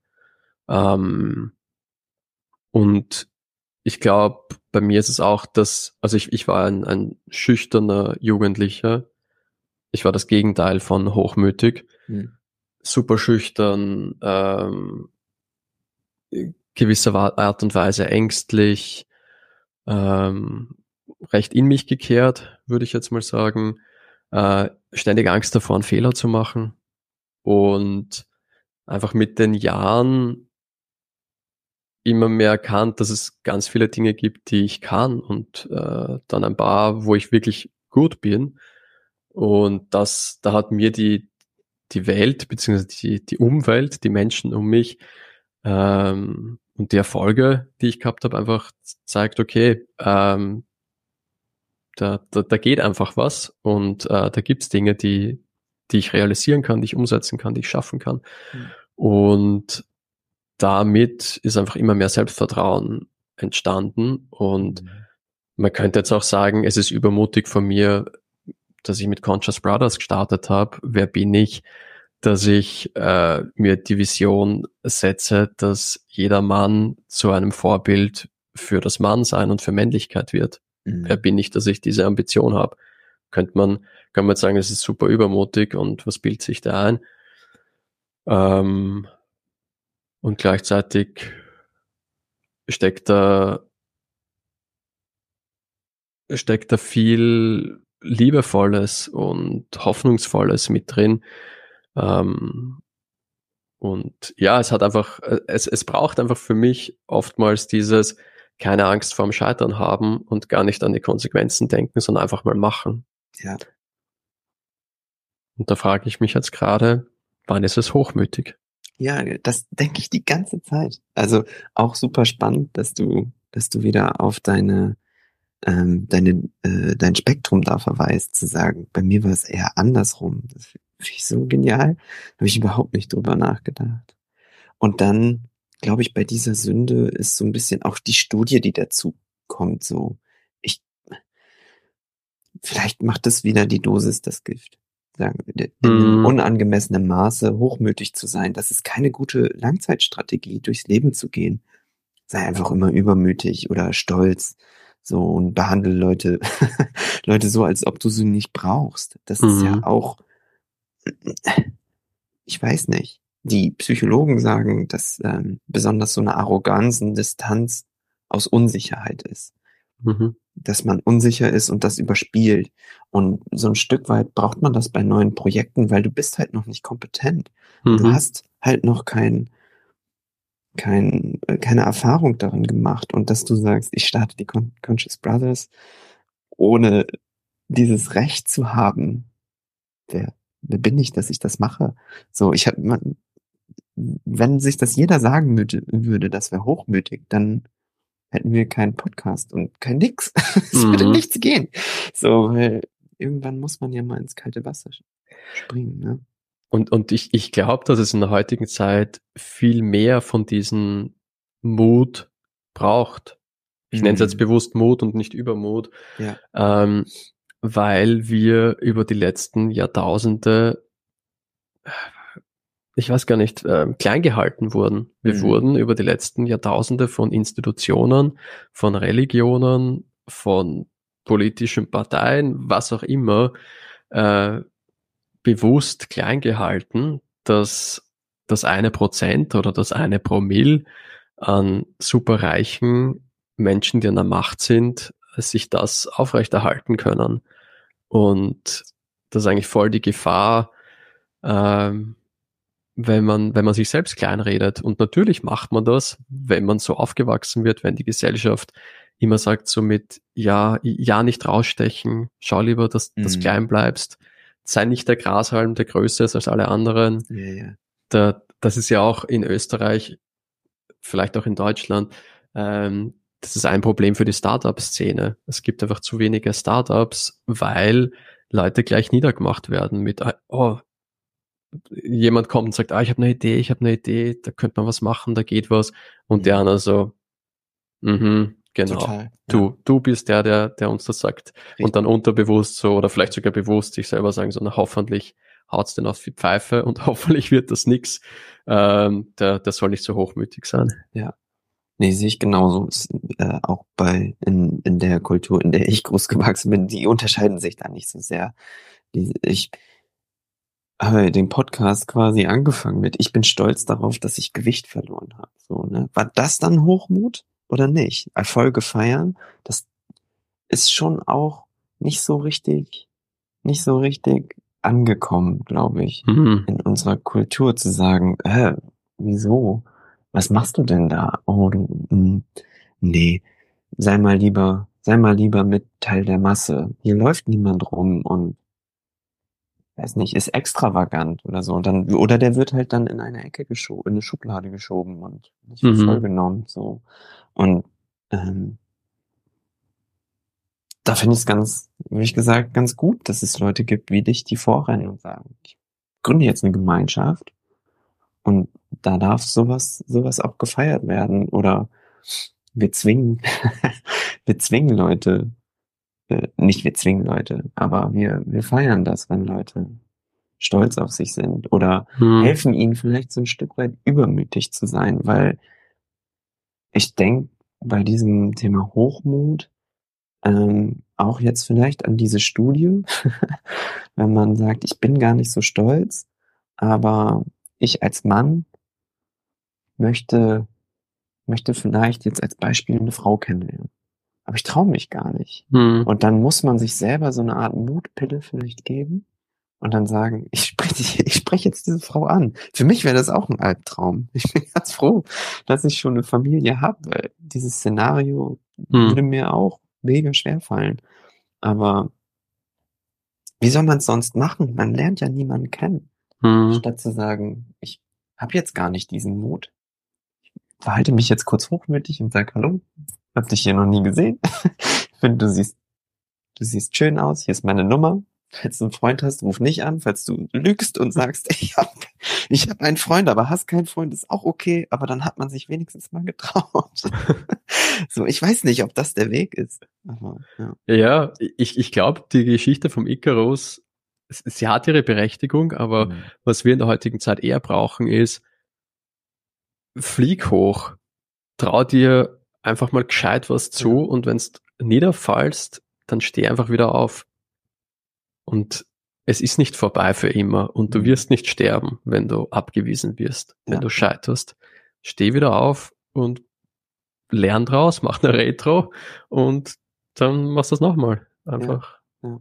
Ähm, und ich glaube, bei mir ist es auch, dass, also ich, ich war ein, ein schüchterner Jugendlicher. Ich war das Gegenteil von hochmütig. Mhm. Super schüchtern, ähm, gewisser Art und Weise ängstlich, ähm, recht in mich gekehrt, würde ich jetzt mal sagen. Äh, ständig Angst davor, einen Fehler zu machen. Und einfach mit den Jahren immer mehr erkannt, dass es ganz viele Dinge gibt, die ich kann und äh, dann ein paar, wo ich wirklich gut bin. Und das, da hat mir die, die Welt, beziehungsweise die, die Umwelt, die Menschen um mich ähm, und die Erfolge, die ich gehabt habe, einfach zeigt, okay, ähm, da, da, da geht einfach was und äh, da gibt's Dinge, die, die ich realisieren kann, die ich umsetzen kann, die ich schaffen kann. Mhm. Und damit ist einfach immer mehr Selbstvertrauen entstanden und mhm. man könnte jetzt auch sagen, es ist übermutig von mir, dass ich mit Conscious Brothers gestartet habe. Wer bin ich, dass ich äh, mir die Vision setze, dass jeder Mann zu einem Vorbild für das Mannsein und für Männlichkeit wird? Mhm. Wer bin ich, dass ich diese Ambition habe? Könnte man, kann man jetzt sagen, es ist super übermutig und was bildet sich da ein? Ähm, und gleichzeitig steckt da steckt da viel Liebevolles und Hoffnungsvolles mit drin. Ähm, und ja, es hat einfach, es, es braucht einfach für mich oftmals dieses keine Angst vorm Scheitern haben und gar nicht an die Konsequenzen denken, sondern einfach mal machen. Ja. Und da frage ich mich jetzt gerade, wann ist es hochmütig? Ja, das denke ich die ganze Zeit. Also auch super spannend, dass du, dass du wieder auf deine ähm, deine, äh, dein Spektrum da verweist, zu sagen, bei mir war es eher andersrum. Das finde ich so genial. Habe ich überhaupt nicht drüber nachgedacht. Und dann, glaube ich, bei dieser Sünde ist so ein bisschen auch die Studie, die dazu kommt, so, ich, vielleicht macht das wieder die Dosis das Gift. Sagen, in mm. unangemessenem Maße hochmütig zu sein. Das ist keine gute Langzeitstrategie, durchs Leben zu gehen. Sei einfach immer übermütig oder stolz so und behandle Leute, Leute so, als ob du sie nicht brauchst. Das mhm. ist ja mhm. auch, ich weiß nicht. Die Psychologen sagen, dass ähm, besonders so eine Arroganz und Distanz aus Unsicherheit ist. Mhm. Dass man unsicher ist und das überspielt. Und so ein Stück weit braucht man das bei neuen Projekten, weil du bist halt noch nicht kompetent. Mhm. Du hast halt noch kein, kein, äh, keine Erfahrung darin gemacht und dass du sagst, ich starte die Con Conscious Brothers, ohne dieses Recht zu haben, wer, wer bin ich, dass ich das mache? So, ich habe, wenn sich das jeder sagen würde, das wäre hochmütig, dann hätten wir keinen Podcast und kein Nix. es mhm. würde nichts gehen. So, weil irgendwann muss man ja mal ins kalte Wasser springen, ne? Und, und ich, ich glaube, dass es in der heutigen Zeit viel mehr von diesem Mut braucht. Ich mhm. nenne es jetzt bewusst Mut und nicht Übermut, ja. ähm, weil wir über die letzten Jahrtausende, ich weiß gar nicht, äh, klein gehalten wurden. Wir mhm. wurden über die letzten Jahrtausende von Institutionen, von Religionen, von politischen Parteien, was auch immer, äh, bewusst klein gehalten, dass das eine Prozent oder das eine Promille an superreichen Menschen, die an der Macht sind, sich das aufrechterhalten können. Und das ist eigentlich voll die Gefahr, ähm, wenn man, wenn man sich selbst kleinredet. Und natürlich macht man das, wenn man so aufgewachsen wird, wenn die Gesellschaft immer sagt so mit, ja, ja nicht rausstechen, schau lieber, dass du mhm. klein bleibst sei nicht der Grashalm, der größer ist als alle anderen. Ja, ja. Da, das ist ja auch in Österreich, vielleicht auch in Deutschland, ähm, das ist ein Problem für die Startup-Szene. Es gibt einfach zu wenige Startups, weil Leute gleich niedergemacht werden mit, oh, jemand kommt und sagt, ah, ich habe eine Idee, ich habe eine Idee, da könnte man was machen, da geht was. Und der andere so, mhm, Genau. Total, ja. Du, du bist der, der, der uns das sagt. Richtig. Und dann unterbewusst so oder vielleicht sogar bewusst sich selber sagen, so, na, hoffentlich haut's den auf die Pfeife und hoffentlich wird das nix. Ähm, der, der soll nicht so hochmütig sein. Ja. Nee, sehe ich genauso. Ist, äh, auch bei in, in der Kultur, in der ich groß gewachsen bin, die unterscheiden sich da nicht so sehr. Die, ich habe den Podcast quasi angefangen mit, ich bin stolz darauf, dass ich Gewicht verloren habe. So, ne? War das dann Hochmut? oder nicht. Erfolge feiern, das ist schon auch nicht so richtig, nicht so richtig angekommen, glaube ich, mhm. in unserer Kultur zu sagen, äh, wieso? Was machst du denn da? Oh, du, mh, hm, nee, sei mal lieber, sei mal lieber mit Teil der Masse. Hier läuft niemand rum und weiß nicht, ist extravagant oder so. Und dann, oder der wird halt dann in eine Ecke geschoben, in eine Schublade geschoben und nicht mhm. vollgenommen, so. Und, ähm, da finde ich es ganz, wie ich gesagt, ganz gut, dass es Leute gibt wie dich, die vorrennen und sagen, ich gründe jetzt eine Gemeinschaft und da darf sowas, sowas auch gefeiert werden oder wir zwingen, wir zwingen Leute äh, nicht wir zwingen Leute, aber wir, wir feiern das, wenn Leute stolz auf sich sind oder hm. helfen ihnen vielleicht so ein Stück weit übermütig zu sein, weil ich denke bei diesem Thema Hochmut ähm, auch jetzt vielleicht an diese Studie, wenn man sagt, ich bin gar nicht so stolz, aber ich als Mann möchte, möchte vielleicht jetzt als Beispiel eine Frau kennenlernen. Aber ich traue mich gar nicht. Hm. Und dann muss man sich selber so eine Art Mutpille vielleicht geben und dann sagen, ich spreche, ich spreche jetzt diese Frau an. Für mich wäre das auch ein Albtraum. Ich bin ganz froh, dass ich schon eine Familie habe, weil dieses Szenario hm. würde mir auch mega schwer fallen. Aber wie soll man es sonst machen? Man lernt ja niemanden kennen. Hm. Statt zu sagen, ich habe jetzt gar nicht diesen Mut. Ich verhalte mich jetzt kurz hochmütig und sage, hallo, hab dich hier noch nie gesehen. ich finde, du siehst, du siehst schön aus, hier ist meine Nummer. Falls du einen Freund hast, ruf nicht an. Falls du lügst und sagst, ich habe ich hab einen Freund, aber hast keinen Freund, ist auch okay. Aber dann hat man sich wenigstens mal getraut. so, ich weiß nicht, ob das der Weg ist. Aber, ja. ja, ich, ich glaube, die Geschichte vom Icarus, sie hat ihre Berechtigung, aber mhm. was wir in der heutigen Zeit eher brauchen, ist, flieg hoch, trau dir einfach mal gescheit was zu ja. und wenn du niederfallst, dann steh einfach wieder auf. Und es ist nicht vorbei für immer und du mhm. wirst nicht sterben, wenn du abgewiesen wirst, wenn ja. du scheiterst. Steh wieder auf und lern draus, mach eine Retro und dann machst du es nochmal. Einfach. Ja, ja.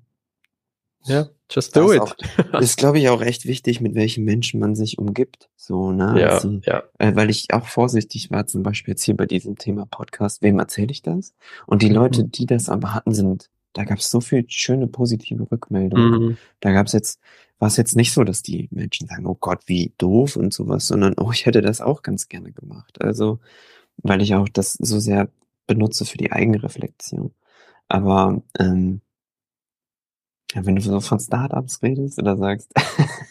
Ja, just do it. Auch, ist, glaube ich, auch echt wichtig, mit welchen Menschen man sich umgibt. So, ne? Ja, also, ja. Äh, weil ich auch vorsichtig war, zum Beispiel jetzt hier bei diesem Thema Podcast, wem erzähle ich das? Und die mhm. Leute, die das aber hatten, sind da gab es so viel schöne positive Rückmeldungen. Mhm. Da gab es jetzt, war es jetzt nicht so, dass die Menschen sagen, oh Gott, wie doof und sowas, sondern oh, ich hätte das auch ganz gerne gemacht. Also, weil ich auch das so sehr benutze für die Eigenreflexion. Aber ähm, ja, wenn du so von Startups redest oder sagst,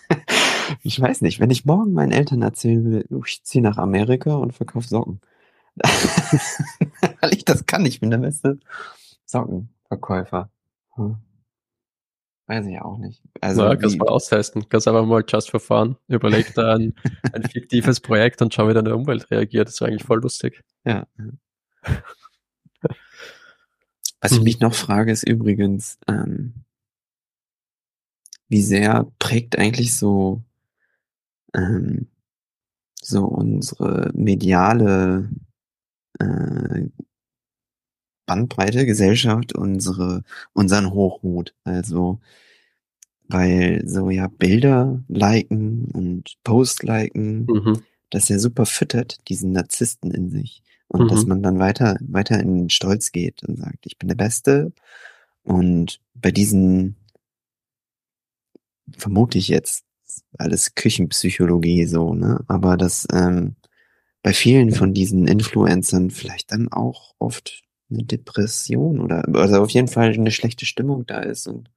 ich weiß nicht, wenn ich morgen meinen Eltern erzählen will, oh, ich ziehe nach Amerika und verkaufe Socken. Weil ich das kann, ich bin der beste Socken. Verkäufer. Hm. Weiß ich auch nicht. Also ja, kannst mal austesten. Kannst einfach mal just for fun. Überleg da ein, ein fiktives Projekt und schau, wie deine Umwelt reagiert. Das ist eigentlich voll lustig. Ja. Was ich mhm. mich noch frage, ist übrigens, ähm, wie sehr prägt eigentlich so, ähm, so unsere mediale äh, Bandbreite Gesellschaft unsere, unseren Hochmut. Also, weil so ja Bilder liken und Post liken, mhm. das ja super füttert, diesen Narzissten in sich. Und mhm. dass man dann weiter, weiter in den Stolz geht und sagt, ich bin der Beste. Und bei diesen, vermute ich jetzt, alles Küchenpsychologie so, ne? Aber dass ähm, bei vielen von diesen Influencern vielleicht dann auch oft eine Depression oder also auf jeden Fall eine schlechte Stimmung da ist und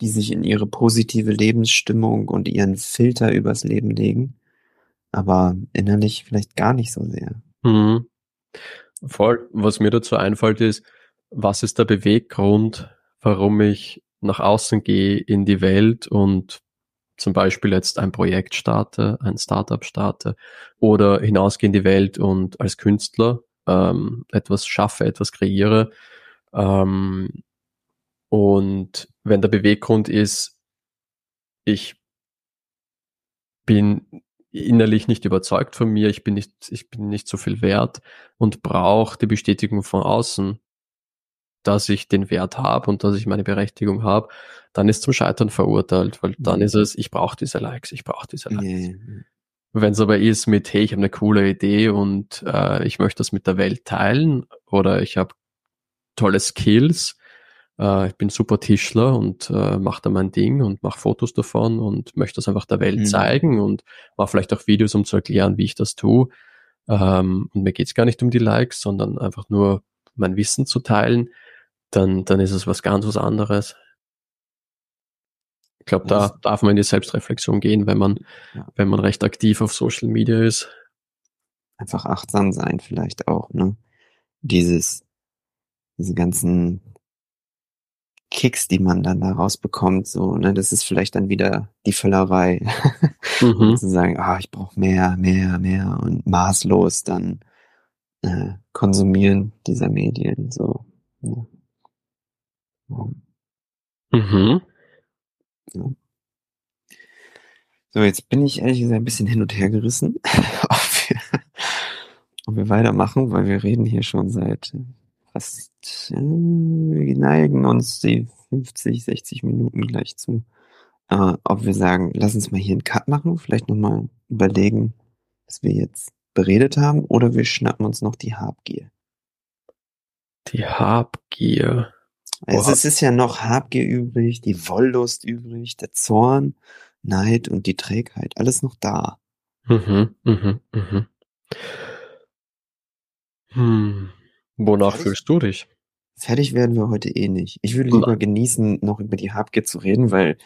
die sich in ihre positive Lebensstimmung und ihren Filter übers Leben legen, aber innerlich vielleicht gar nicht so sehr. Mhm. Voll. Was mir dazu einfällt ist, was ist der Beweggrund, warum ich nach außen gehe in die Welt und zum Beispiel jetzt ein Projekt starte, ein Startup starte oder hinausgehe in die Welt und als Künstler ähm, etwas schaffe, etwas kreiere. Ähm, und wenn der Beweggrund ist, ich bin innerlich nicht überzeugt von mir, ich bin nicht, ich bin nicht so viel wert und brauche die Bestätigung von außen, dass ich den Wert habe und dass ich meine Berechtigung habe, dann ist zum Scheitern verurteilt, weil dann ist es, ich brauche diese Likes, ich brauche diese Likes. Yeah. Wenn es aber ist mit, hey, ich habe eine coole Idee und äh, ich möchte das mit der Welt teilen oder ich habe tolle Skills, äh, ich bin super Tischler und äh, mache da mein Ding und mache Fotos davon und möchte das einfach der Welt mhm. zeigen und mache vielleicht auch Videos, um zu erklären, wie ich das tue. Ähm, und mir geht's gar nicht um die Likes, sondern einfach nur mein Wissen zu teilen, dann, dann ist es was ganz was anderes. Ich glaube, da darf man in die Selbstreflexion gehen, wenn man, ja. wenn man recht aktiv auf Social Media ist. Einfach achtsam sein vielleicht auch, ne? Dieses, diese ganzen Kicks, die man dann da rausbekommt, so, ne, das ist vielleicht dann wieder die Völlerei. Mhm. zu sagen, ah, ich brauche mehr, mehr, mehr und maßlos dann äh, konsumieren dieser Medien, so. Ja. Mhm. Ja. So, jetzt bin ich ehrlich gesagt ein bisschen hin und her gerissen, ob, wir, ob wir weitermachen, weil wir reden hier schon seit fast, äh, wir neigen uns die 50, 60 Minuten gleich zu. Äh, ob wir sagen, lass uns mal hier einen Cut machen, vielleicht nochmal überlegen, was wir jetzt beredet haben, oder wir schnappen uns noch die Habgier. Die Habgier. Also es ist ja noch Habgier übrig, die Wollust übrig, der Zorn, Neid und die Trägheit. Alles noch da. Mhm, mhm, mhm. Hm. Wonach fertig, fühlst du dich? Fertig werden wir heute eh nicht. Ich würde lieber genießen, noch über die Habgier zu reden, weil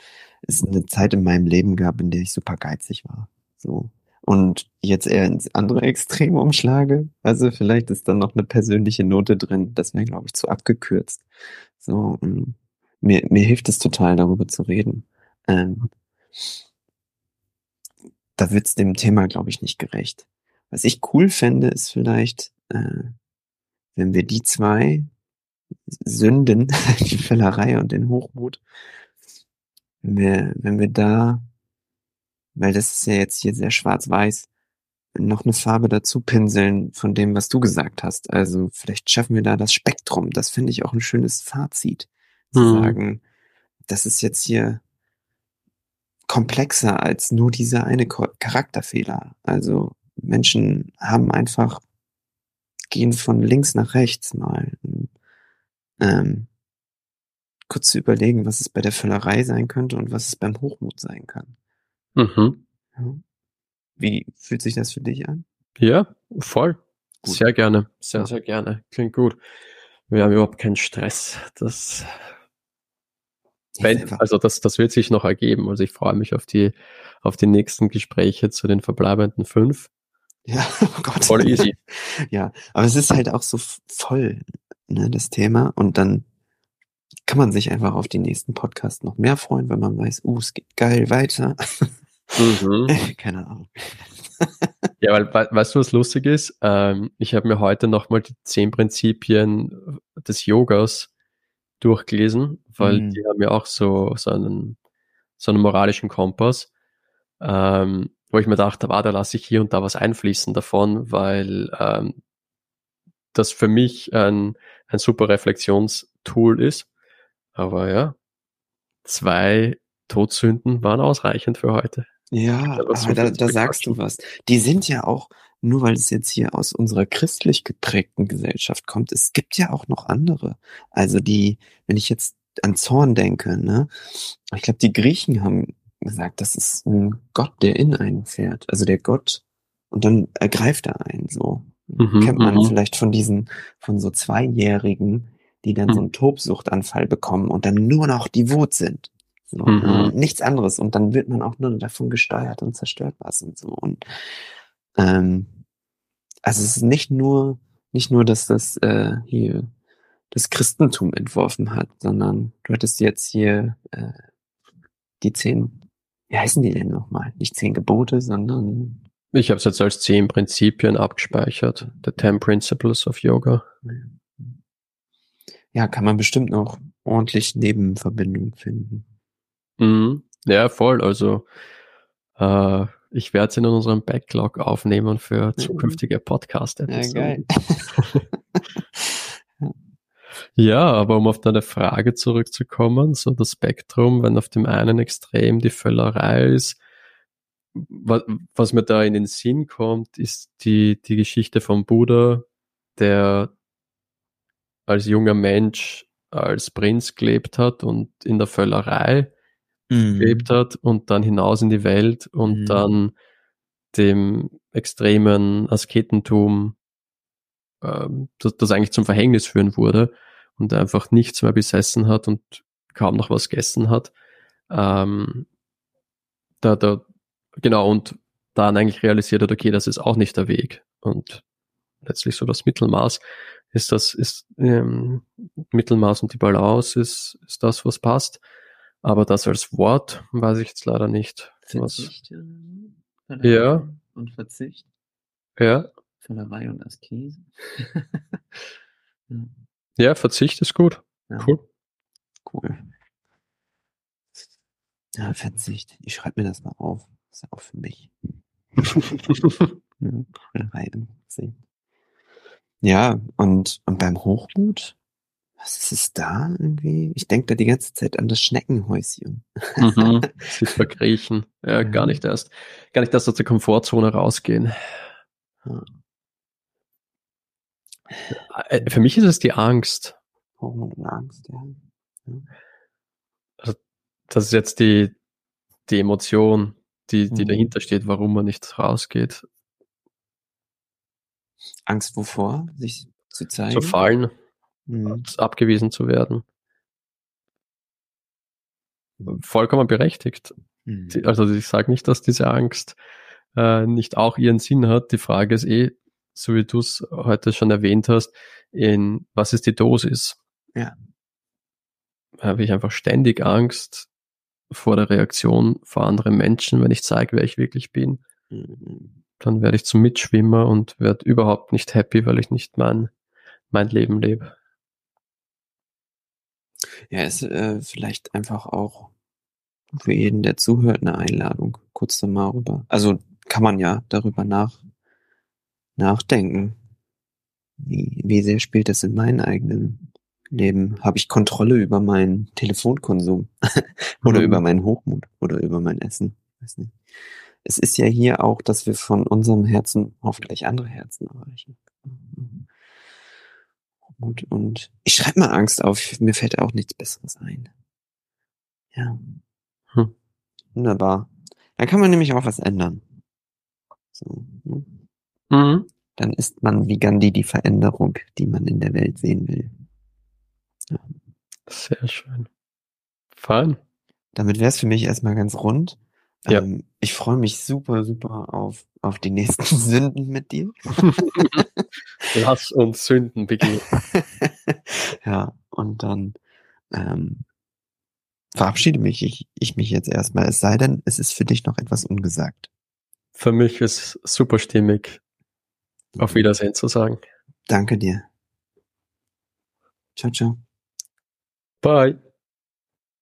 es eine Zeit in meinem Leben gab, in der ich super geizig war. So und jetzt eher ins andere Extrem umschlage. Also vielleicht ist dann noch eine persönliche Note drin. Das wäre, glaube ich, zu abgekürzt. So, mir, mir hilft es total, darüber zu reden. Ähm, da wird's dem Thema, glaube ich, nicht gerecht. Was ich cool fände, ist vielleicht, äh, wenn wir die zwei Sünden, die Fällerei und den Hochmut, wenn wir, wenn wir da weil das ist ja jetzt hier sehr schwarz-weiß, noch eine Farbe dazu pinseln von dem, was du gesagt hast. Also vielleicht schaffen wir da das Spektrum. Das finde ich auch ein schönes Fazit. Zu mhm. sagen, das ist jetzt hier komplexer als nur dieser eine Charakterfehler. Also Menschen haben einfach, gehen von links nach rechts mal. Ähm, kurz zu überlegen, was es bei der Völlerei sein könnte und was es beim Hochmut sein kann. Mhm. Wie fühlt sich das für dich an? Ja, voll. Gut. Sehr gerne. Sehr, sehr gerne. Klingt gut. Wir haben überhaupt keinen Stress. Das, wenn, also das, das wird sich noch ergeben. Also ich freue mich auf die, auf die nächsten Gespräche zu den verbleibenden fünf. Ja, oh Gott. Voll easy. ja, aber es ist halt auch so voll, ne, das Thema. Und dann kann man sich einfach auf die nächsten Podcasts noch mehr freuen, wenn man weiß, uh, es geht geil weiter. Mhm. Keine Ahnung. ja, weil, weißt du, was lustig ist? Ähm, ich habe mir heute nochmal die zehn Prinzipien des Yogas durchgelesen, weil mhm. die haben ja auch so, so, einen, so einen moralischen Kompass, ähm, wo ich mir dachte, war, da lasse ich hier und da was einfließen davon, weil ähm, das für mich ein, ein super Reflexionstool ist. Aber ja, zwei Todsünden waren ausreichend für heute. Ja, aber da, da sagst du was. Die sind ja auch, nur weil es jetzt hier aus unserer christlich geprägten Gesellschaft kommt, es gibt ja auch noch andere. Also die, wenn ich jetzt an Zorn denke, ne, ich glaube, die Griechen haben gesagt, das ist ein Gott, der in einen fährt. Also der Gott, und dann ergreift er einen so. Mhm, Kennt man mhm. vielleicht von diesen, von so Zweijährigen, die dann mhm. so einen Tobsuchtanfall bekommen und dann nur noch die Wut sind. So, mhm. äh, nichts anderes. Und dann wird man auch nur davon gesteuert und zerstört was und so. Und ähm, also es ist nicht nur, nicht nur, dass das äh, hier das Christentum entworfen hat, sondern du hattest jetzt hier äh, die zehn, wie heißen die denn nochmal? Nicht zehn Gebote, sondern ich habe es jetzt als zehn Prinzipien abgespeichert. The Ten Principles of Yoga. Ja, kann man bestimmt noch ordentlich Nebenverbindungen finden. Mhm. Ja, voll. Also äh, ich werde es in unserem Backlog aufnehmen für zukünftige Podcast-Episoden. Ja, ja, aber um auf deine Frage zurückzukommen, so das Spektrum, wenn auf dem einen Extrem die Völlerei ist, was, was mir da in den Sinn kommt, ist die, die Geschichte vom Buddha, der als junger Mensch als Prinz gelebt hat und in der Völlerei mhm. gelebt hat und dann hinaus in die Welt und mhm. dann dem extremen Asketentum, ähm, das, das eigentlich zum Verhängnis führen wurde und einfach nichts mehr besessen hat und kaum noch was gegessen hat. Ähm, da, da, genau, und dann eigentlich realisiert hat, okay, das ist auch nicht der Weg. Und letztlich so das Mittelmaß ist das, ist ähm, Mittelmaß und die Balance ist, ist das, was passt. Aber das als Wort weiß ich jetzt leider nicht. Verzicht. Was... Ja. Und Verzicht. Ja. Völlerei und Askese. ja. ja, Verzicht ist gut. Ja. Cool. Cool. Ja, Verzicht. Ich schreibe mir das mal auf. ist auch für mich. ja, und, und beim Hochmut, was ist es da irgendwie? Ich denke da die ganze Zeit an das Schneckenhäuschen. Mhm, sich verkriechen. Ja, gar nicht erst, gar nicht erst aus der Komfortzone rausgehen. Ja. Äh, für mich ist es die Angst. Hochmut und Angst, ja. ja. Also, das ist jetzt die, die Emotion, die, die mhm. dahinter steht, warum man nicht rausgeht. Angst wovor? Sich zu zeigen? Zu fallen mhm. abgewiesen zu werden. Vollkommen berechtigt. Mhm. Also ich sage nicht, dass diese Angst äh, nicht auch ihren Sinn hat. Die Frage ist eh, so wie du es heute schon erwähnt hast, in was ist die Dosis? Ja. Habe ich einfach ständig Angst vor der Reaktion vor anderen Menschen, wenn ich zeige, wer ich wirklich bin. Mhm. Dann werde ich zum Mitschwimmer und werde überhaupt nicht happy, weil ich nicht mein, mein Leben lebe. Ja, ist äh, vielleicht einfach auch für jeden, der zuhört, eine Einladung, kurz darüber. Also kann man ja darüber nach, nachdenken. Wie, wie sehr spielt das in meinem eigenen Leben? Habe ich Kontrolle über meinen Telefonkonsum oder mhm. über meinen Hochmut oder über mein Essen? Weiß nicht. Es ist ja hier auch, dass wir von unserem Herzen hoffentlich andere Herzen erreichen. Gut, und ich schreibe mal Angst auf. Mir fällt auch nichts Besseres ein. Ja. Hm. Wunderbar. Dann kann man nämlich auch was ändern. So, ne? mhm. Dann ist man wie Gandhi die Veränderung, die man in der Welt sehen will. Ja. Sehr schön. Fein. Damit wäre es für mich erstmal ganz rund. Ja. Ähm, ich freue mich super, super auf, auf die nächsten Sünden mit dir. Lass uns Sünden begehen. ja, und dann ähm, verabschiede mich ich, ich mich jetzt erstmal. Es sei denn, es ist für dich noch etwas ungesagt. Für mich ist super stimmig, auf Wiedersehen zu sagen. Danke dir. Ciao, ciao. Bye.